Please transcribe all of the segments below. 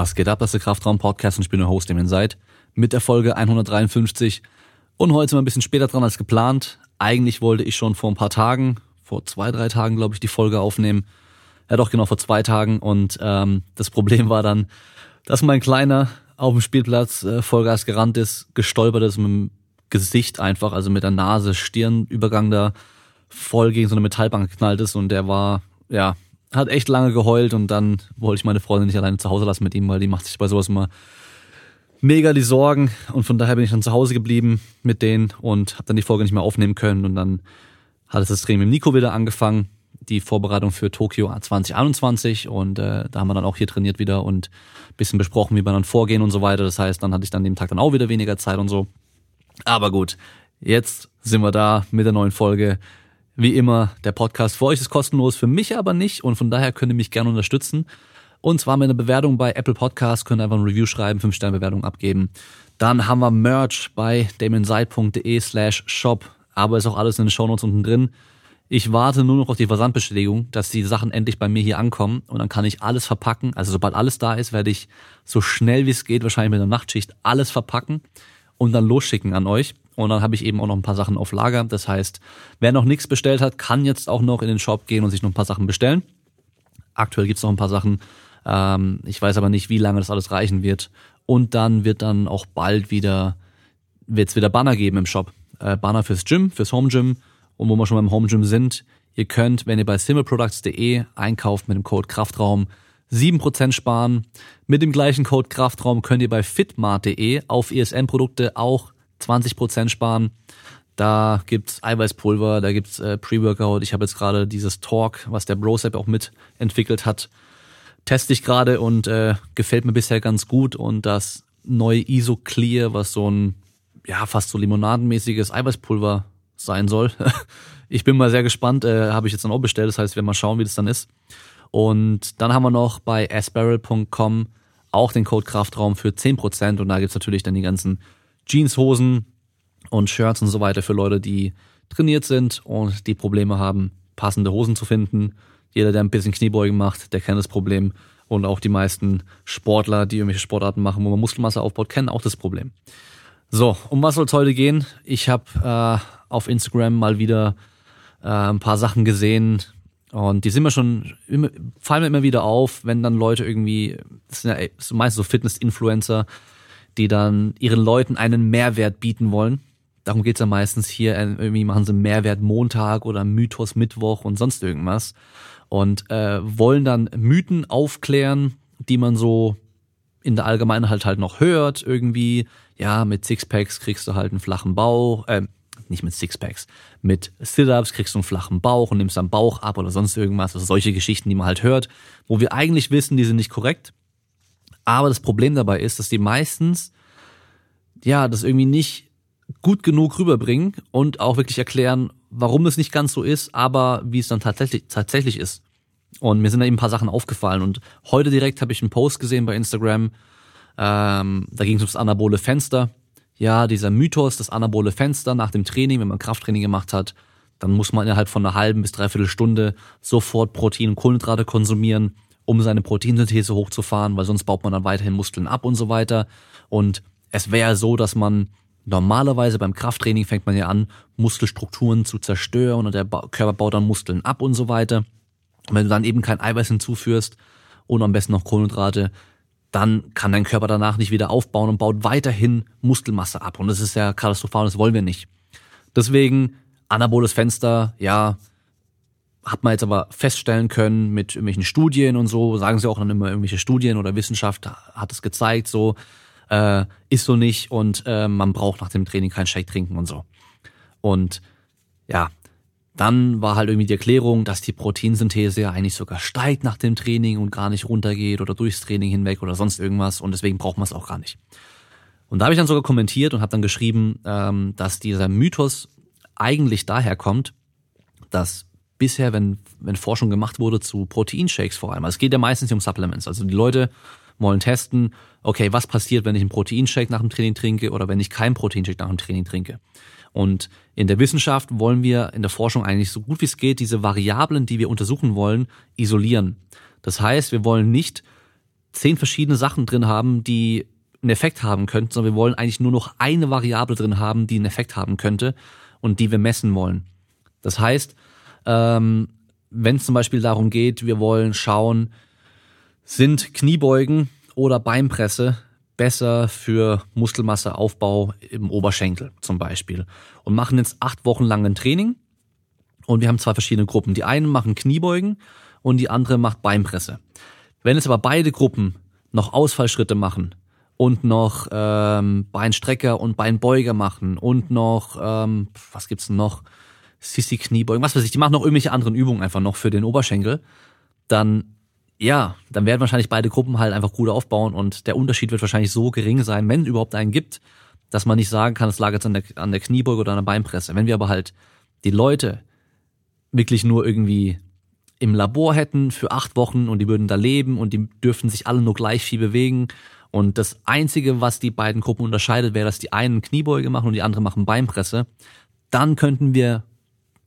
Was geht ab, das ist der Kraftraum-Podcast und ich bin der Host, dem ihr seid, mit der Folge 153 und heute sind wir ein bisschen später dran als geplant. Eigentlich wollte ich schon vor ein paar Tagen, vor zwei, drei Tagen, glaube ich, die Folge aufnehmen. Ja doch, genau, vor zwei Tagen. Und ähm, das Problem war dann, dass mein Kleiner auf dem Spielplatz äh, Vollgas gerannt ist, gestolpert ist mit dem Gesicht einfach, also mit der Nase, Stirnübergang da voll gegen so eine Metallbank geknallt ist. Und der war, ja, hat echt lange geheult und dann wollte ich meine Freundin nicht alleine zu Hause lassen mit ihm, weil die macht sich bei sowas immer mega die Sorgen und von daher bin ich dann zu Hause geblieben mit denen und habe dann die Folge nicht mehr aufnehmen können und dann hat es das Training mit Nico wieder angefangen, die Vorbereitung für Tokio 2021 und äh, da haben wir dann auch hier trainiert wieder und bisschen besprochen, wie wir dann vorgehen und so weiter. Das heißt, dann hatte ich dann dem Tag dann auch wieder weniger Zeit und so. Aber gut, jetzt sind wir da mit der neuen Folge. Wie immer, der Podcast für euch ist kostenlos, für mich aber nicht und von daher könnt ihr mich gerne unterstützen. Und zwar mit einer Bewertung bei Apple Podcasts, könnt ihr einfach ein Review schreiben, 5 Sterne Bewertung abgeben. Dann haben wir Merch bei damonside.de slash shop, aber ist auch alles in den Shownotes unten drin. Ich warte nur noch auf die Versandbestätigung, dass die Sachen endlich bei mir hier ankommen und dann kann ich alles verpacken. Also sobald alles da ist, werde ich so schnell wie es geht, wahrscheinlich mit der Nachtschicht, alles verpacken und dann losschicken an euch. Und dann habe ich eben auch noch ein paar Sachen auf Lager. Das heißt, wer noch nichts bestellt hat, kann jetzt auch noch in den Shop gehen und sich noch ein paar Sachen bestellen. Aktuell gibt's noch ein paar Sachen. Ähm, ich weiß aber nicht, wie lange das alles reichen wird. Und dann wird dann auch bald wieder, wird's wieder Banner geben im Shop. Äh, Banner fürs Gym, fürs Home Gym. Und wo wir schon beim Home Gym sind, ihr könnt, wenn ihr bei simpleproducts.de einkauft mit dem Code Kraftraum, 7% sparen. Mit dem gleichen Code Kraftraum könnt ihr bei fitmart.de auf ESN-Produkte auch 20% sparen. Da gibt's Eiweißpulver, da gibt's äh, Pre-Workout. Ich habe jetzt gerade dieses Talk, was der Brosep auch mitentwickelt hat, teste ich gerade und äh, gefällt mir bisher ganz gut. Und das neue Iso Clear, was so ein ja fast so limonadenmäßiges Eiweißpulver sein soll. ich bin mal sehr gespannt, äh, habe ich jetzt dann auch bestellt. Das heißt, wir werden mal schauen, wie das dann ist. Und dann haben wir noch bei asbarrel.com auch den Code Kraftraum für 10% und da gibt's natürlich dann die ganzen Jeanshosen und Shirts und so weiter für Leute, die trainiert sind und die Probleme haben, passende Hosen zu finden. Jeder, der ein bisschen Kniebeugen macht, der kennt das Problem. Und auch die meisten Sportler, die irgendwelche Sportarten machen, wo man Muskelmasse aufbaut, kennen auch das Problem. So, um was soll es heute gehen? Ich habe äh, auf Instagram mal wieder äh, ein paar Sachen gesehen und die sind mir schon, immer, fallen mir immer wieder auf, wenn dann Leute irgendwie, das sind ja meistens so Fitness-Influencer, die dann ihren Leuten einen Mehrwert bieten wollen. Darum geht's ja meistens hier, äh, irgendwie machen sie Mehrwert Montag oder Mythos Mittwoch und sonst irgendwas. Und äh, wollen dann Mythen aufklären, die man so in der Allgemeinheit halt noch hört, irgendwie, ja, mit Sixpacks kriegst du halt einen flachen Bauch, äh, nicht mit Sixpacks, mit Sit-Ups kriegst du einen flachen Bauch und nimmst dann Bauch ab oder sonst irgendwas, also solche Geschichten, die man halt hört, wo wir eigentlich wissen, die sind nicht korrekt. Aber das Problem dabei ist, dass die meistens, ja, das irgendwie nicht gut genug rüberbringen und auch wirklich erklären, warum es nicht ganz so ist, aber wie es dann tatsächlich, tatsächlich ist. Und mir sind da eben ein paar Sachen aufgefallen. Und heute direkt habe ich einen Post gesehen bei Instagram. Ähm, da ging es ums anabole Fenster. Ja, dieser Mythos, das anabole Fenster nach dem Training, wenn man Krafttraining gemacht hat, dann muss man innerhalb von einer halben bis dreiviertel Stunde sofort Protein und Kohlenhydrate konsumieren, um seine Proteinsynthese hochzufahren, weil sonst baut man dann weiterhin Muskeln ab und so weiter. Und es wäre so, dass man normalerweise beim Krafttraining fängt man ja an, Muskelstrukturen zu zerstören und der Körper baut dann Muskeln ab und so weiter. Und wenn du dann eben kein Eiweiß hinzuführst und am besten noch Kohlenhydrate, dann kann dein Körper danach nicht wieder aufbauen und baut weiterhin Muskelmasse ab. Und das ist ja katastrophal, das wollen wir nicht. Deswegen anaboles Fenster, ja, hat man jetzt aber feststellen können mit irgendwelchen Studien und so, sagen sie auch dann immer irgendwelche Studien oder Wissenschaft hat es gezeigt, so äh, ist so nicht und äh, man braucht nach dem Training keinen Shake trinken und so. Und ja, dann war halt irgendwie die Erklärung, dass die Proteinsynthese ja eigentlich sogar steigt nach dem Training und gar nicht runtergeht oder durchs Training hinweg oder sonst irgendwas und deswegen braucht man es auch gar nicht. Und da habe ich dann sogar kommentiert und habe dann geschrieben, ähm, dass dieser Mythos eigentlich daher kommt, dass bisher, wenn, wenn Forschung gemacht wurde zu Proteinshakes vor allem, also es geht ja meistens um Supplements, also die Leute wollen testen, okay, was passiert, wenn ich einen Proteinshake nach dem Training trinke oder wenn ich keinen Proteinshake nach dem Training trinke. Und in der Wissenschaft wollen wir in der Forschung eigentlich so gut wie es geht diese Variablen, die wir untersuchen wollen, isolieren. Das heißt, wir wollen nicht zehn verschiedene Sachen drin haben, die einen Effekt haben könnten, sondern wir wollen eigentlich nur noch eine Variable drin haben, die einen Effekt haben könnte und die wir messen wollen. Das heißt, ähm, wenn es zum Beispiel darum geht, wir wollen schauen, sind Kniebeugen oder Beinpresse besser für Muskelmasseaufbau im Oberschenkel zum Beispiel und machen jetzt acht Wochen lang ein Training und wir haben zwei verschiedene Gruppen. Die einen machen Kniebeugen und die andere macht Beinpresse. Wenn jetzt aber beide Gruppen noch Ausfallschritte machen und noch ähm, Beinstrecker und Beinbeuger machen und noch, ähm, was gibt's noch? Sissy Kniebeugen, was weiß ich, die machen noch irgendwelche anderen Übungen einfach noch für den Oberschenkel, dann ja, dann werden wahrscheinlich beide Gruppen halt einfach gut aufbauen und der Unterschied wird wahrscheinlich so gering sein, wenn es überhaupt einen gibt, dass man nicht sagen kann, es lag jetzt an der, an der Kniebeuge oder an der Beinpresse. Wenn wir aber halt die Leute wirklich nur irgendwie im Labor hätten für acht Wochen und die würden da leben und die dürften sich alle nur gleich viel bewegen. Und das Einzige, was die beiden Gruppen unterscheidet, wäre, dass die einen Kniebeuge machen und die anderen machen Beinpresse. Dann könnten wir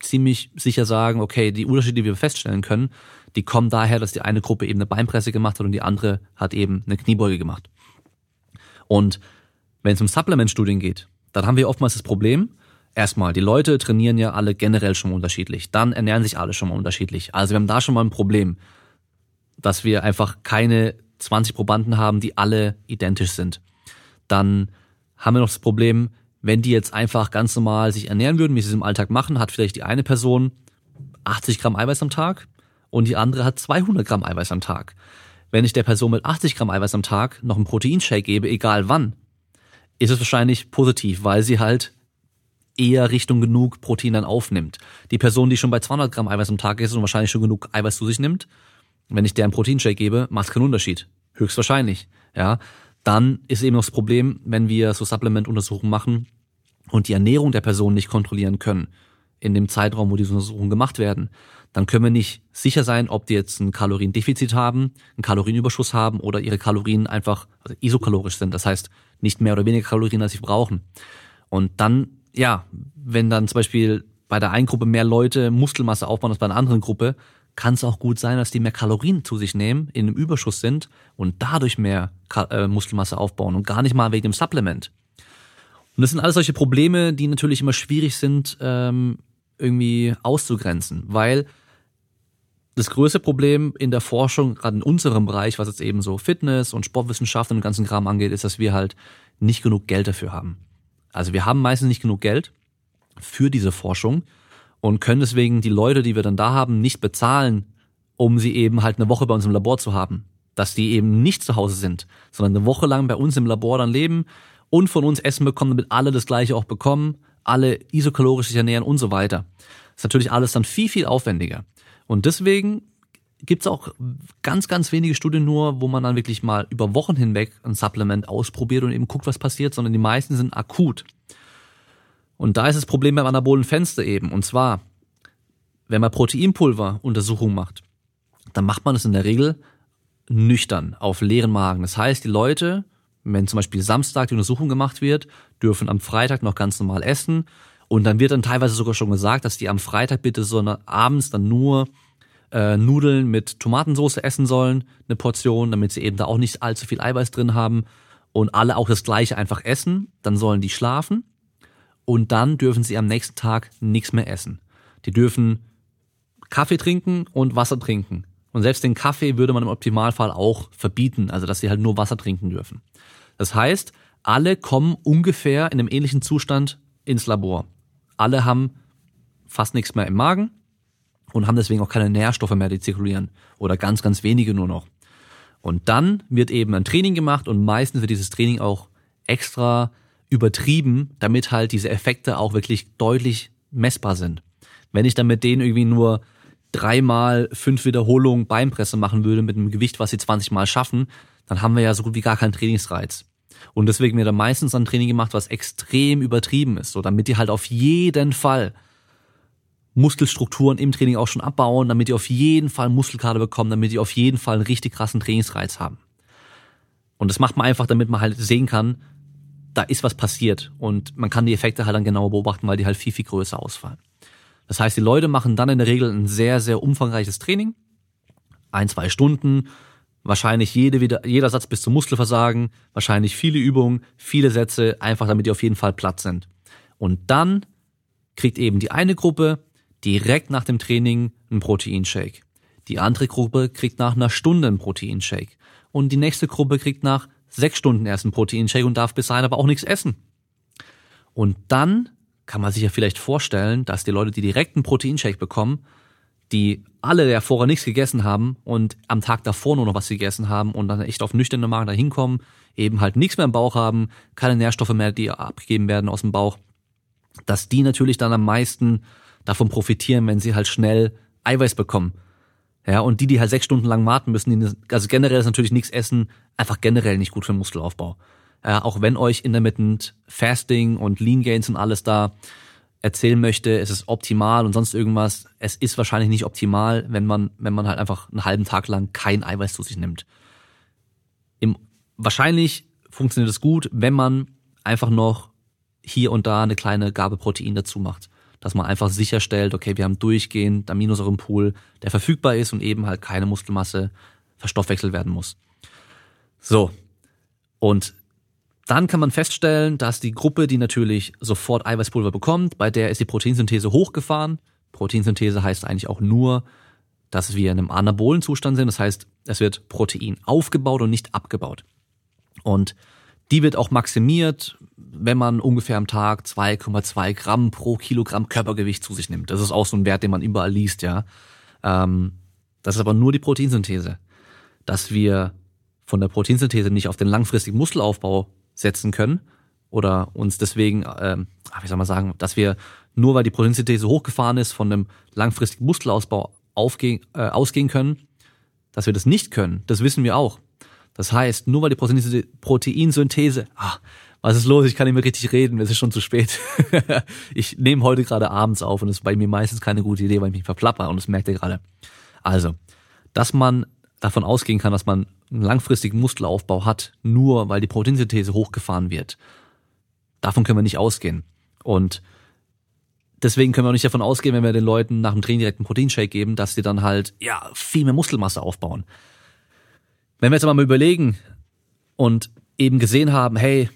ziemlich sicher sagen, okay, die Unterschiede, die wir feststellen können, die kommen daher, dass die eine Gruppe eben eine Beinpresse gemacht hat und die andere hat eben eine Kniebeuge gemacht. Und wenn es um Supplement-Studien geht, dann haben wir oftmals das Problem, Erstmal, die Leute trainieren ja alle generell schon mal unterschiedlich. Dann ernähren sich alle schon mal unterschiedlich. Also wir haben da schon mal ein Problem, dass wir einfach keine 20 Probanden haben, die alle identisch sind. Dann haben wir noch das Problem, wenn die jetzt einfach ganz normal sich ernähren würden, wie sie es im Alltag machen, hat vielleicht die eine Person 80 Gramm Eiweiß am Tag und die andere hat 200 Gramm Eiweiß am Tag. Wenn ich der Person mit 80 Gramm Eiweiß am Tag noch einen Proteinshake gebe, egal wann, ist es wahrscheinlich positiv, weil sie halt eher Richtung genug Protein dann aufnimmt. Die Person, die schon bei 200 Gramm Eiweiß am Tag ist und wahrscheinlich schon genug Eiweiß zu sich nimmt, wenn ich der einen Proteinshake gebe, macht keinen Unterschied. Höchstwahrscheinlich. Ja. Dann ist eben noch das Problem, wenn wir so Supplement-Untersuchungen machen und die Ernährung der Person nicht kontrollieren können in dem Zeitraum, wo diese Untersuchungen gemacht werden, dann können wir nicht sicher sein, ob die jetzt ein Kaloriendefizit haben, einen Kalorienüberschuss haben oder ihre Kalorien einfach also isokalorisch sind. Das heißt, nicht mehr oder weniger Kalorien, als sie brauchen. Und dann ja, wenn dann zum Beispiel bei der einen Gruppe mehr Leute Muskelmasse aufbauen als bei einer anderen Gruppe, kann es auch gut sein, dass die mehr Kalorien zu sich nehmen, in einem Überschuss sind und dadurch mehr äh, Muskelmasse aufbauen und gar nicht mal wegen dem Supplement. Und das sind alles solche Probleme, die natürlich immer schwierig sind, ähm, irgendwie auszugrenzen, weil das größte Problem in der Forschung, gerade in unserem Bereich, was jetzt eben so Fitness und Sportwissenschaft und den ganzen Kram angeht, ist, dass wir halt nicht genug Geld dafür haben. Also wir haben meistens nicht genug Geld für diese Forschung und können deswegen die Leute, die wir dann da haben, nicht bezahlen, um sie eben halt eine Woche bei uns im Labor zu haben. Dass die eben nicht zu Hause sind, sondern eine Woche lang bei uns im Labor dann leben und von uns Essen bekommen, damit alle das gleiche auch bekommen, alle isokalorisch sich ernähren und so weiter. Das ist natürlich alles dann viel, viel aufwendiger. Und deswegen gibt's auch ganz, ganz wenige Studien nur, wo man dann wirklich mal über Wochen hinweg ein Supplement ausprobiert und eben guckt, was passiert, sondern die meisten sind akut. Und da ist das Problem beim anabolen Fenster eben. Und zwar, wenn man Proteinpulver Untersuchungen macht, dann macht man es in der Regel nüchtern, auf leeren Magen. Das heißt, die Leute, wenn zum Beispiel Samstag die Untersuchung gemacht wird, dürfen am Freitag noch ganz normal essen. Und dann wird dann teilweise sogar schon gesagt, dass die am Freitag bitte so abends dann nur äh, Nudeln mit Tomatensauce essen sollen, eine Portion, damit sie eben da auch nicht allzu viel Eiweiß drin haben und alle auch das gleiche einfach essen, dann sollen die schlafen und dann dürfen sie am nächsten Tag nichts mehr essen. Die dürfen Kaffee trinken und Wasser trinken. Und selbst den Kaffee würde man im Optimalfall auch verbieten, also dass sie halt nur Wasser trinken dürfen. Das heißt, alle kommen ungefähr in einem ähnlichen Zustand ins Labor. Alle haben fast nichts mehr im Magen, und haben deswegen auch keine Nährstoffe mehr, die zirkulieren oder ganz, ganz wenige nur noch. Und dann wird eben ein Training gemacht und meistens wird dieses Training auch extra übertrieben, damit halt diese Effekte auch wirklich deutlich messbar sind. Wenn ich dann mit denen irgendwie nur dreimal fünf Wiederholungen Beinpresse machen würde mit einem Gewicht, was sie 20 Mal schaffen, dann haben wir ja so gut wie gar keinen Trainingsreiz. Und deswegen wird da meistens ein Training gemacht, was extrem übertrieben ist, so damit die halt auf jeden Fall Muskelstrukturen im Training auch schon abbauen, damit die auf jeden Fall Muskelkater bekommen, damit die auf jeden Fall einen richtig krassen Trainingsreiz haben. Und das macht man einfach, damit man halt sehen kann, da ist was passiert und man kann die Effekte halt dann genauer beobachten, weil die halt viel, viel größer ausfallen. Das heißt, die Leute machen dann in der Regel ein sehr, sehr umfangreiches Training. Ein, zwei Stunden, wahrscheinlich jede, jeder Satz bis zum Muskelversagen, wahrscheinlich viele Übungen, viele Sätze, einfach damit die auf jeden Fall platt sind. Und dann kriegt eben die eine Gruppe direkt nach dem Training einen Proteinshake. Die andere Gruppe kriegt nach einer Stunde einen Proteinshake. Und die nächste Gruppe kriegt nach sechs Stunden erst einen Proteinshake und darf bis dahin aber auch nichts essen. Und dann kann man sich ja vielleicht vorstellen, dass die Leute, die direkt einen Proteinshake bekommen, die alle der vorher nichts gegessen haben und am Tag davor nur noch was gegessen haben und dann echt auf nüchterne Magen da hinkommen, eben halt nichts mehr im Bauch haben, keine Nährstoffe mehr, die abgegeben werden aus dem Bauch, dass die natürlich dann am meisten davon profitieren, wenn sie halt schnell Eiweiß bekommen. Ja, und die, die halt sechs Stunden lang warten müssen, die, also generell ist natürlich nichts essen, einfach generell nicht gut für den Muskelaufbau. Ja, auch wenn euch intermittent Fasting und Lean Gains und alles da erzählen möchte, es ist optimal und sonst irgendwas, es ist wahrscheinlich nicht optimal, wenn man, wenn man halt einfach einen halben Tag lang kein Eiweiß zu sich nimmt. Im, wahrscheinlich funktioniert es gut, wenn man einfach noch hier und da eine kleine Gabe Protein dazu macht dass man einfach sicherstellt, okay, wir haben durchgehend Aminosäurenpool, der verfügbar ist und eben halt keine Muskelmasse verstoffwechselt werden muss. So. Und dann kann man feststellen, dass die Gruppe, die natürlich sofort Eiweißpulver bekommt, bei der ist die Proteinsynthese hochgefahren. Proteinsynthese heißt eigentlich auch nur, dass wir in einem anabolen Zustand sind. Das heißt, es wird Protein aufgebaut und nicht abgebaut. Und die wird auch maximiert, wenn man ungefähr am Tag 2,2 Gramm pro Kilogramm Körpergewicht zu sich nimmt. Das ist auch so ein Wert, den man überall liest, ja. Ähm, das ist aber nur die Proteinsynthese. Dass wir von der Proteinsynthese nicht auf den langfristigen Muskelaufbau setzen können oder uns deswegen, ähm, wie soll man sagen, dass wir nur weil die Proteinsynthese hochgefahren ist, von einem langfristigen Muskelausbau aufgehen, äh, ausgehen können, dass wir das nicht können, das wissen wir auch. Das heißt, nur weil die Proteinsynthese, ah, was ist los? Ich kann nicht mehr richtig reden, es ist schon zu spät. ich nehme heute gerade abends auf und es ist bei mir meistens keine gute Idee, weil ich mich verplapper und das merkt ihr gerade. Also, dass man davon ausgehen kann, dass man einen langfristigen Muskelaufbau hat, nur weil die Proteinsynthese hochgefahren wird. Davon können wir nicht ausgehen. Und deswegen können wir auch nicht davon ausgehen, wenn wir den Leuten nach dem Training direkt einen Proteinshake geben, dass sie dann halt, ja, viel mehr Muskelmasse aufbauen. Wenn wir jetzt aber mal überlegen und eben gesehen haben, hey,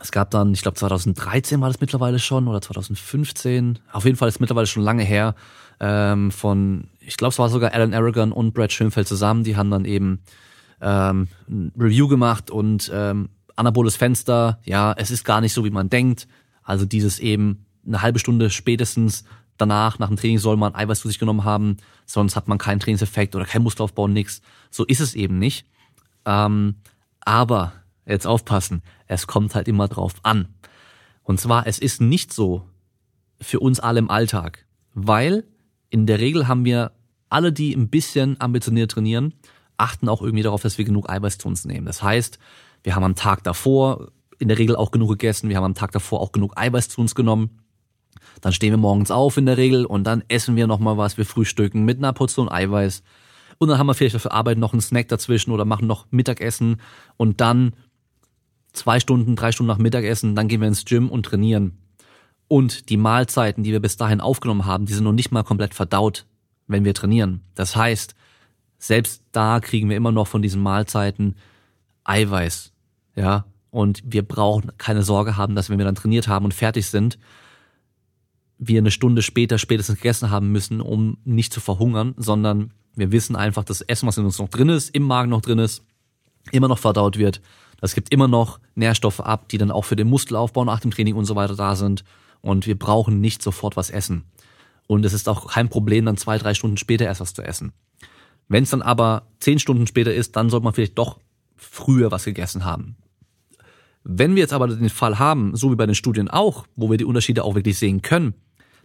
es gab dann, ich glaube 2013 war das mittlerweile schon oder 2015, auf jeden Fall ist mittlerweile schon lange her, ähm, von, ich glaube es war sogar Alan Aragon und Brad Schönfeld zusammen, die haben dann eben ähm, ein Review gemacht und ähm, anaboles Fenster, ja, es ist gar nicht so, wie man denkt. Also dieses eben eine halbe Stunde spätestens danach, nach dem Training soll man Eiweiß zu sich genommen haben, sonst hat man keinen Trainingseffekt oder keinen Muskelaufbau, nix. So ist es eben nicht. Ähm, aber, jetzt aufpassen, es kommt halt immer drauf an. Und zwar, es ist nicht so für uns alle im Alltag, weil in der Regel haben wir alle, die ein bisschen ambitioniert trainieren, achten auch irgendwie darauf, dass wir genug Eiweiß zu uns nehmen. Das heißt, wir haben am Tag davor in der Regel auch genug gegessen, wir haben am Tag davor auch genug Eiweiß zu uns genommen dann stehen wir morgens auf in der Regel und dann essen wir nochmal was, wir frühstücken mit einer Portion Eiweiß. Und dann haben wir vielleicht für Arbeit noch einen Snack dazwischen oder machen noch Mittagessen und dann zwei Stunden, drei Stunden nach Mittagessen, dann gehen wir ins Gym und trainieren. Und die Mahlzeiten, die wir bis dahin aufgenommen haben, die sind noch nicht mal komplett verdaut, wenn wir trainieren. Das heißt, selbst da kriegen wir immer noch von diesen Mahlzeiten Eiweiß. Ja, und wir brauchen keine Sorge haben, dass wenn wir dann trainiert haben und fertig sind, wir eine Stunde später spätestens gegessen haben müssen, um nicht zu verhungern, sondern wir wissen einfach, dass das Essen, was in uns noch drin ist, im Magen noch drin ist, immer noch verdaut wird. Das gibt immer noch Nährstoffe ab, die dann auch für den Muskelaufbau nach dem Training und so weiter da sind. Und wir brauchen nicht sofort was essen. Und es ist auch kein Problem, dann zwei, drei Stunden später erst was zu essen. Wenn es dann aber zehn Stunden später ist, dann sollte man vielleicht doch früher was gegessen haben. Wenn wir jetzt aber den Fall haben, so wie bei den Studien auch, wo wir die Unterschiede auch wirklich sehen können,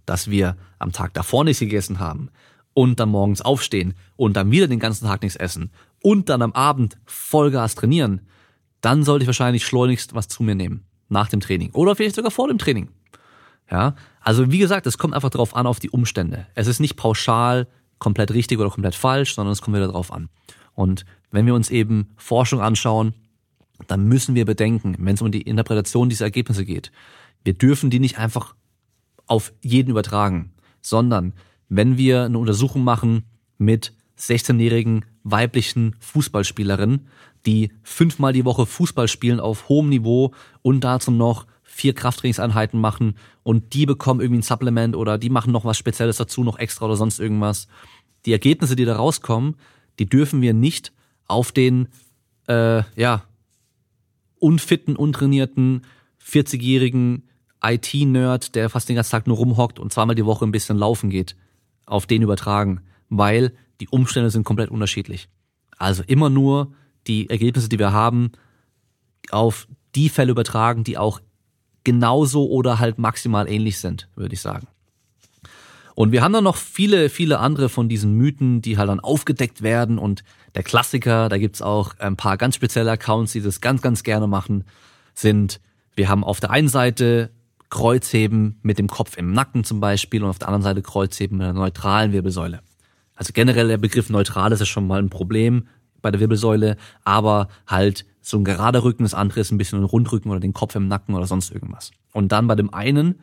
dass wir am Tag davor nichts gegessen haben und dann morgens aufstehen und dann wieder den ganzen Tag nichts essen und dann am Abend Vollgas trainieren, dann sollte ich wahrscheinlich schleunigst was zu mir nehmen nach dem Training oder vielleicht sogar vor dem Training. Ja, also wie gesagt, es kommt einfach darauf an auf die Umstände. Es ist nicht pauschal komplett richtig oder komplett falsch, sondern es kommt wieder darauf an. Und wenn wir uns eben Forschung anschauen, dann müssen wir bedenken, wenn es um die Interpretation dieser Ergebnisse geht, wir dürfen die nicht einfach auf jeden übertragen, sondern wenn wir eine Untersuchung machen mit 16-jährigen weiblichen Fußballspielerin, die fünfmal die Woche Fußball spielen auf hohem Niveau und dazu noch vier Krafttrainingseinheiten machen und die bekommen irgendwie ein Supplement oder die machen noch was Spezielles dazu, noch extra oder sonst irgendwas. Die Ergebnisse, die da rauskommen, die dürfen wir nicht auf den äh, ja unfitten, untrainierten 40-jährigen IT-Nerd, der fast den ganzen Tag nur rumhockt und zweimal die Woche ein bisschen laufen geht, auf den übertragen, weil die Umstände sind komplett unterschiedlich. Also immer nur die Ergebnisse, die wir haben, auf die Fälle übertragen, die auch genauso oder halt maximal ähnlich sind, würde ich sagen. Und wir haben dann noch viele, viele andere von diesen Mythen, die halt dann aufgedeckt werden. Und der Klassiker, da gibt's auch ein paar ganz spezielle Accounts, die das ganz, ganz gerne machen, sind, wir haben auf der einen Seite Kreuzheben mit dem Kopf im Nacken zum Beispiel und auf der anderen Seite Kreuzheben mit einer neutralen Wirbelsäule. Also generell der Begriff neutral ist ja schon mal ein Problem bei der Wirbelsäule, aber halt so ein gerader Rücken, das andere ist ein bisschen ein Rundrücken oder den Kopf im Nacken oder sonst irgendwas. Und dann bei dem einen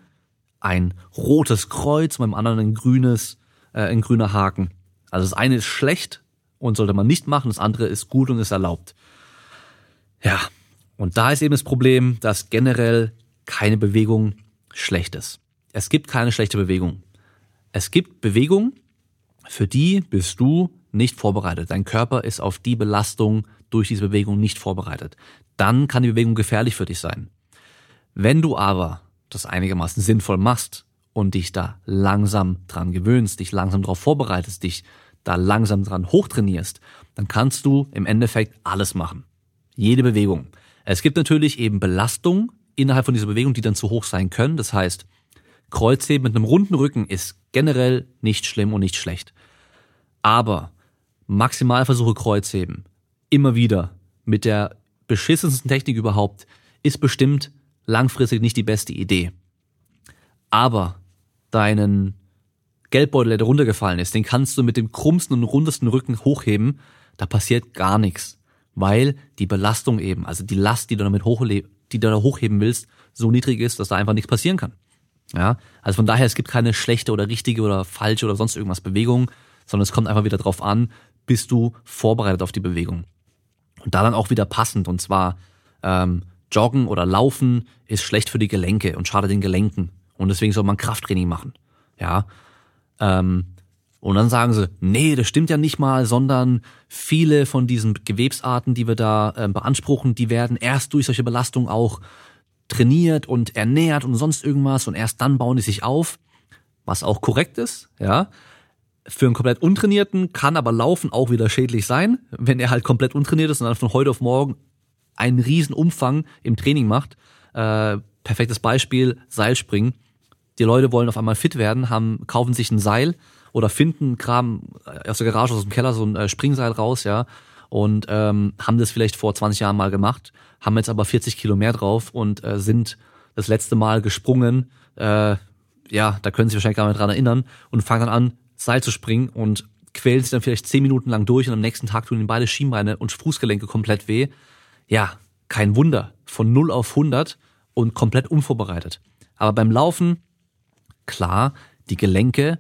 ein rotes Kreuz, beim anderen ein grünes, äh, ein grüner Haken. Also das eine ist schlecht und sollte man nicht machen, das andere ist gut und ist erlaubt. Ja, und da ist eben das Problem, dass generell keine Bewegung schlecht ist. Es gibt keine schlechte Bewegung. Es gibt Bewegung, für die bist du nicht vorbereitet. Dein Körper ist auf die Belastung durch diese Bewegung nicht vorbereitet. Dann kann die Bewegung gefährlich für dich sein. Wenn du aber das einigermaßen sinnvoll machst und dich da langsam dran gewöhnst, dich langsam darauf vorbereitest, dich da langsam dran hochtrainierst, dann kannst du im Endeffekt alles machen. Jede Bewegung. Es gibt natürlich eben Belastungen innerhalb von dieser Bewegung, die dann zu hoch sein können. Das heißt, Kreuzheben mit einem runden Rücken ist generell nicht schlimm und nicht schlecht. Aber Maximalversuche Kreuzheben, immer wieder, mit der beschissensten Technik überhaupt, ist bestimmt langfristig nicht die beste Idee. Aber deinen Geldbeutel, der runtergefallen ist, den kannst du mit dem krummsten und rundesten Rücken hochheben, da passiert gar nichts. Weil die Belastung eben, also die Last, die du damit hochle die du da hochheben willst, so niedrig ist, dass da einfach nichts passieren kann. Ja, also von daher, es gibt keine schlechte oder richtige oder falsche oder sonst irgendwas Bewegung, sondern es kommt einfach wieder drauf an, bist du vorbereitet auf die Bewegung. Und da dann auch wieder passend. Und zwar ähm, Joggen oder Laufen ist schlecht für die Gelenke und schadet den Gelenken. Und deswegen soll man Krafttraining machen. Ja. Ähm, und dann sagen sie, nee, das stimmt ja nicht mal, sondern viele von diesen Gewebsarten, die wir da äh, beanspruchen, die werden erst durch solche Belastungen auch trainiert und ernährt und sonst irgendwas und erst dann bauen die sich auf, was auch korrekt ist, ja. Für einen komplett untrainierten kann aber Laufen auch wieder schädlich sein, wenn er halt komplett untrainiert ist und dann von heute auf morgen einen riesen Umfang im Training macht. Äh, perfektes Beispiel, Seilspringen. Die Leute wollen auf einmal fit werden, haben, kaufen sich ein Seil oder finden, kramen aus der Garage, aus dem Keller so ein äh, Springseil raus, ja, und ähm, haben das vielleicht vor 20 Jahren mal gemacht, haben jetzt aber 40 Kilo mehr drauf und äh, sind das letzte Mal gesprungen, äh, ja, da können Sie sich wahrscheinlich gar nicht dran erinnern und fangen dann an, Seil zu springen und quälen sich dann vielleicht zehn Minuten lang durch und am nächsten Tag tun ihnen beide Schienbeine und Fußgelenke komplett weh. Ja, kein Wunder. Von 0 auf 100 und komplett unvorbereitet. Aber beim Laufen, klar, die Gelenke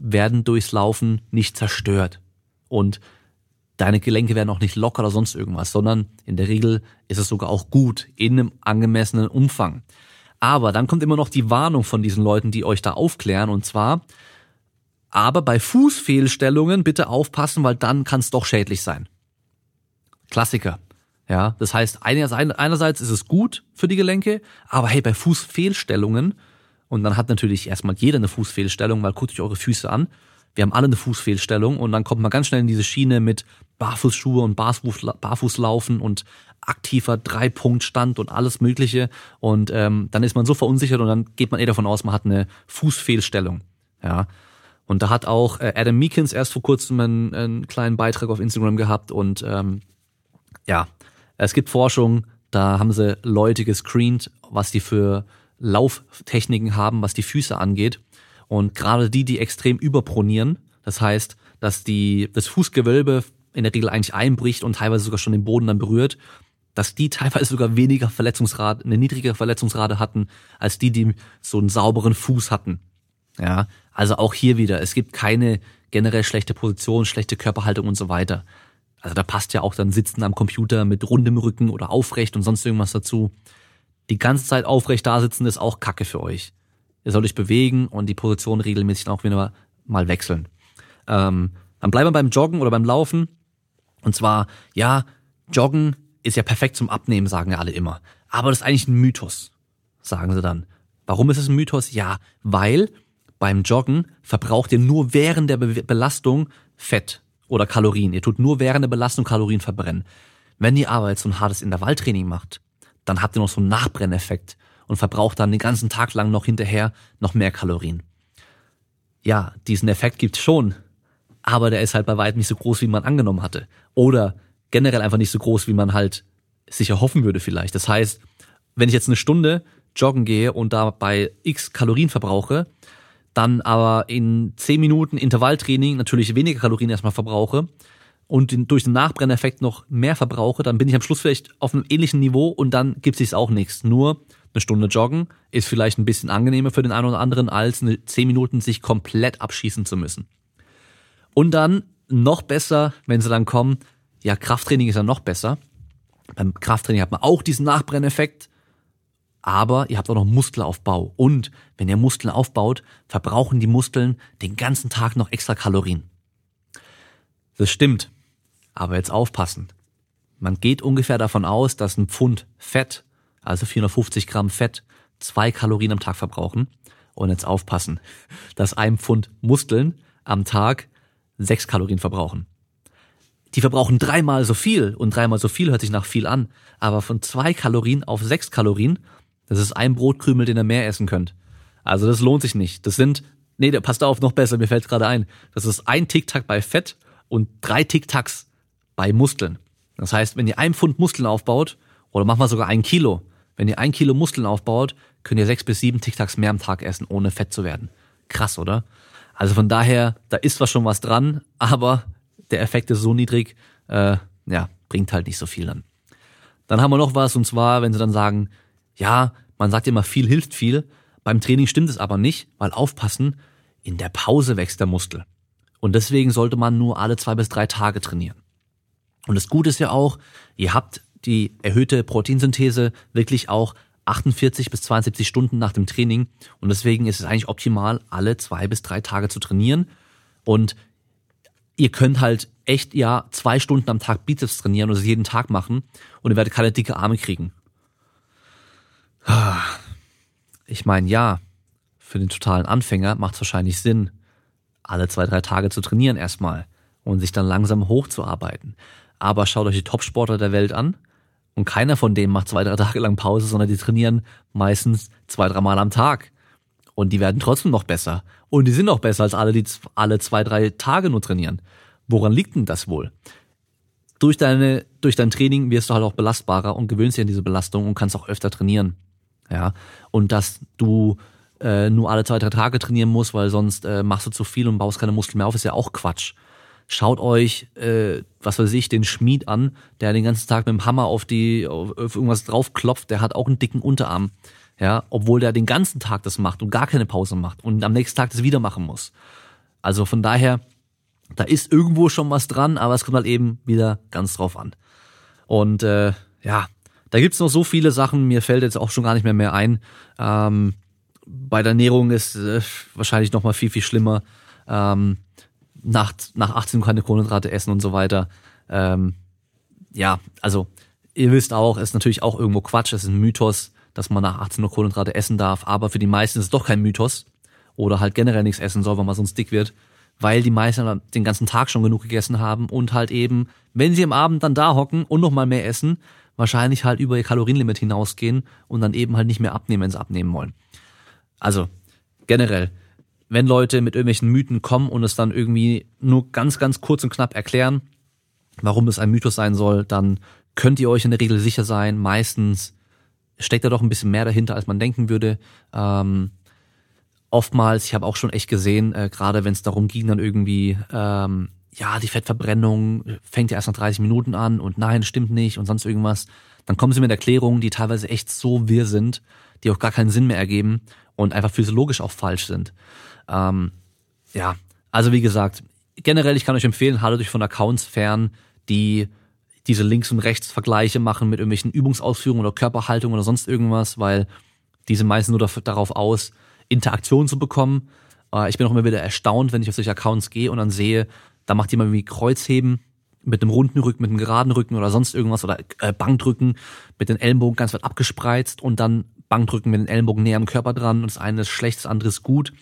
werden durchs Laufen nicht zerstört. Und deine Gelenke werden auch nicht locker oder sonst irgendwas, sondern in der Regel ist es sogar auch gut in einem angemessenen Umfang. Aber dann kommt immer noch die Warnung von diesen Leuten, die euch da aufklären, und zwar, aber bei Fußfehlstellungen bitte aufpassen, weil dann kann es doch schädlich sein. Klassiker. Ja, das heißt, einerseits ist es gut für die Gelenke, aber hey, bei Fußfehlstellungen, und dann hat natürlich erstmal jeder eine Fußfehlstellung, weil guckt euch eure Füße an. Wir haben alle eine Fußfehlstellung und dann kommt man ganz schnell in diese Schiene mit Barfußschuhe und Barfußlaufen und aktiver Dreipunktstand und alles Mögliche. Und ähm, dann ist man so verunsichert und dann geht man eh davon aus, man hat eine Fußfehlstellung. Ja, und da hat auch äh, Adam Meekins erst vor kurzem einen, einen kleinen Beitrag auf Instagram gehabt und ähm, ja, es gibt Forschung, da haben sie Leute gescreent, was die für Lauftechniken haben, was die Füße angeht. Und gerade die, die extrem überpronieren, das heißt, dass die, das Fußgewölbe in der Regel eigentlich einbricht und teilweise sogar schon den Boden dann berührt, dass die teilweise sogar weniger Verletzungsrate, eine niedrigere Verletzungsrate hatten, als die, die so einen sauberen Fuß hatten. Ja, also auch hier wieder, es gibt keine generell schlechte Position, schlechte Körperhaltung und so weiter. Also da passt ja auch dann Sitzen am Computer mit rundem Rücken oder aufrecht und sonst irgendwas dazu. Die ganze Zeit aufrecht da sitzen ist auch Kacke für euch. Ihr sollt euch bewegen und die Position regelmäßig auch wieder mal wechseln. Ähm, dann bleiben wir beim Joggen oder beim Laufen. Und zwar, ja, Joggen ist ja perfekt zum Abnehmen, sagen ja alle immer. Aber das ist eigentlich ein Mythos, sagen sie dann. Warum ist es ein Mythos? Ja, weil beim Joggen verbraucht ihr nur während der Be Belastung Fett oder Kalorien. Ihr tut nur während der Belastung Kalorien verbrennen. Wenn ihr aber jetzt so ein hartes Intervalltraining macht, dann habt ihr noch so einen Nachbrenneffekt und verbraucht dann den ganzen Tag lang noch hinterher noch mehr Kalorien. Ja, diesen Effekt gibt's schon, aber der ist halt bei weitem nicht so groß, wie man angenommen hatte. Oder generell einfach nicht so groß, wie man halt sich erhoffen würde vielleicht. Das heißt, wenn ich jetzt eine Stunde joggen gehe und dabei x Kalorien verbrauche, dann aber in 10 Minuten Intervalltraining natürlich weniger Kalorien erstmal verbrauche und den, durch den Nachbrenneffekt noch mehr verbrauche, dann bin ich am Schluss vielleicht auf einem ähnlichen Niveau und dann gibt es auch nichts. Nur eine Stunde joggen ist vielleicht ein bisschen angenehmer für den einen oder anderen, als eine 10 Minuten sich komplett abschießen zu müssen. Und dann noch besser, wenn sie dann kommen, ja, Krafttraining ist ja noch besser. Beim Krafttraining hat man auch diesen Nachbrenneffekt, aber ihr habt auch noch Muskelaufbau. Und wenn ihr Muskeln aufbaut, verbrauchen die Muskeln den ganzen Tag noch extra Kalorien. Das stimmt. Aber jetzt aufpassen. Man geht ungefähr davon aus, dass ein Pfund Fett, also 450 Gramm Fett, zwei Kalorien am Tag verbrauchen. Und jetzt aufpassen, dass ein Pfund Muskeln am Tag sechs Kalorien verbrauchen. Die verbrauchen dreimal so viel und dreimal so viel hört sich nach viel an, aber von zwei Kalorien auf sechs Kalorien, das ist ein Brotkrümel, den ihr mehr essen könnt. Also das lohnt sich nicht. Das sind, nee, passt auf, noch besser, mir fällt gerade ein. Das ist ein Tic-Tac bei Fett und drei Tic-Tacs bei Muskeln. Das heißt, wenn ihr ein Pfund Muskeln aufbaut, oder machen wir sogar ein Kilo, wenn ihr ein Kilo Muskeln aufbaut, könnt ihr sechs bis sieben Tic-Tacs mehr am Tag essen, ohne fett zu werden. Krass, oder? Also von daher, da ist zwar schon was dran, aber der Effekt ist so niedrig, äh, ja, bringt halt nicht so viel dann. Dann haben wir noch was, und zwar, wenn sie dann sagen, ja, man sagt immer, viel hilft viel. Beim Training stimmt es aber nicht, weil aufpassen, in der Pause wächst der Muskel. Und deswegen sollte man nur alle zwei bis drei Tage trainieren. Und das Gute ist ja auch, ihr habt die erhöhte Proteinsynthese wirklich auch 48 bis 72 Stunden nach dem Training. Und deswegen ist es eigentlich optimal, alle zwei bis drei Tage zu trainieren. Und ihr könnt halt echt ja zwei Stunden am Tag Bizeps trainieren das jeden Tag machen und ihr werdet keine dicke Arme kriegen. Ich meine, ja, für den totalen Anfänger macht es wahrscheinlich Sinn, alle zwei, drei Tage zu trainieren erstmal und sich dann langsam hochzuarbeiten. Aber schaut euch die Topsportler der Welt an und keiner von denen macht zwei, drei Tage lang Pause, sondern die trainieren meistens zwei, dreimal am Tag. Und die werden trotzdem noch besser. Und die sind noch besser als alle, die alle zwei, drei Tage nur trainieren. Woran liegt denn das wohl? Durch deine, durch dein Training wirst du halt auch belastbarer und gewöhnst dich an diese Belastung und kannst auch öfter trainieren. Ja. Und dass du äh, nur alle zwei, drei Tage trainieren musst, weil sonst äh, machst du zu viel und baust keine Muskeln mehr auf, ist ja auch Quatsch. Schaut euch, äh, was weiß ich, den Schmied an, der den ganzen Tag mit dem Hammer auf die, auf irgendwas draufklopft, der hat auch einen dicken Unterarm ja, obwohl der den ganzen Tag das macht und gar keine Pause macht und am nächsten Tag das wieder machen muss. Also von daher, da ist irgendwo schon was dran, aber es kommt halt eben wieder ganz drauf an. Und äh, ja, da gibt's noch so viele Sachen, mir fällt jetzt auch schon gar nicht mehr mehr ein. Ähm, bei der Ernährung ist äh, wahrscheinlich noch mal viel, viel schlimmer. Ähm, nach, nach 18 keine Kohlenhydrate essen und so weiter. Ähm, ja, also ihr wisst auch, ist natürlich auch irgendwo Quatsch, es ist ein Mythos dass man nach 18 Uhr Kohlenhydrate essen darf, aber für die meisten ist es doch kein Mythos oder halt generell nichts essen soll, weil man sonst dick wird, weil die meisten den ganzen Tag schon genug gegessen haben und halt eben, wenn sie am Abend dann da hocken und nochmal mehr essen, wahrscheinlich halt über ihr Kalorienlimit hinausgehen und dann eben halt nicht mehr abnehmen, wenn sie abnehmen wollen. Also generell, wenn Leute mit irgendwelchen Mythen kommen und es dann irgendwie nur ganz, ganz kurz und knapp erklären, warum es ein Mythos sein soll, dann könnt ihr euch in der Regel sicher sein, meistens steckt da doch ein bisschen mehr dahinter, als man denken würde. Ähm, oftmals, ich habe auch schon echt gesehen, äh, gerade wenn es darum ging, dann irgendwie, ähm, ja, die Fettverbrennung fängt ja erst nach 30 Minuten an und nein, stimmt nicht und sonst irgendwas. Dann kommen sie mit Erklärungen, die teilweise echt so wirr sind, die auch gar keinen Sinn mehr ergeben und einfach physiologisch auch falsch sind. Ähm, ja, also wie gesagt, generell, ich kann euch empfehlen, haltet euch von Accounts fern, die diese Links- und Rechts-Vergleiche machen mit irgendwelchen Übungsausführungen oder Körperhaltung oder sonst irgendwas, weil diese meisten nur darauf aus, Interaktion zu bekommen. Äh, ich bin auch immer wieder erstaunt, wenn ich auf solche Accounts gehe und dann sehe, da macht jemand irgendwie Kreuzheben mit einem runden Rücken, mit einem geraden Rücken oder sonst irgendwas oder äh, Bankdrücken mit den Ellenbogen ganz weit abgespreizt und dann Bankdrücken mit den Ellenbogen näher am Körper dran und das eine ist schlecht, das andere ist gut.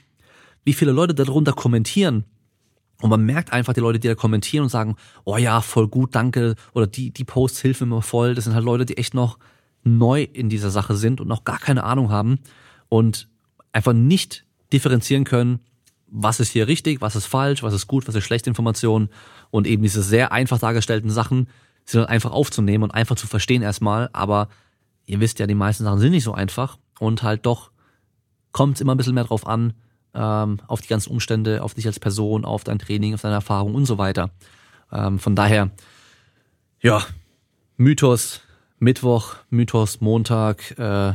Wie viele Leute darunter kommentieren und man merkt einfach die Leute, die da kommentieren und sagen, oh ja, voll gut, danke oder die die Posts hilfen mir voll. Das sind halt Leute, die echt noch neu in dieser Sache sind und noch gar keine Ahnung haben und einfach nicht differenzieren können, was ist hier richtig, was ist falsch, was ist gut, was ist schlechte Information und eben diese sehr einfach dargestellten Sachen sind dann einfach aufzunehmen und einfach zu verstehen erstmal, aber ihr wisst ja, die meisten Sachen sind nicht so einfach und halt doch kommt es immer ein bisschen mehr drauf an, ähm, auf die ganzen Umstände, auf dich als Person, auf dein Training, auf deine Erfahrung und so weiter. Ähm, von daher, ja, Mythos Mittwoch, Mythos Montag, äh,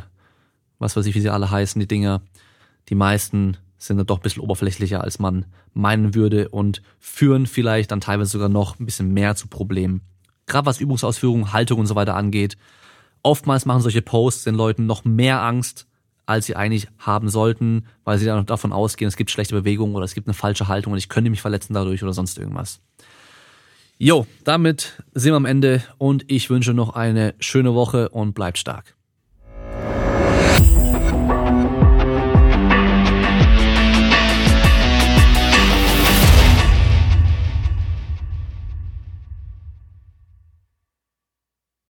was weiß ich, wie sie alle heißen, die Dinger. Die meisten sind dann doch ein bisschen oberflächlicher, als man meinen würde und führen vielleicht dann teilweise sogar noch ein bisschen mehr zu Problemen. Gerade was Übungsausführung, Haltung und so weiter angeht. Oftmals machen solche Posts den Leuten noch mehr Angst, als sie eigentlich haben sollten, weil sie dann davon ausgehen, es gibt schlechte Bewegungen oder es gibt eine falsche Haltung und ich könnte mich verletzen dadurch oder sonst irgendwas. Jo, damit sind wir am Ende und ich wünsche noch eine schöne Woche und bleibt stark.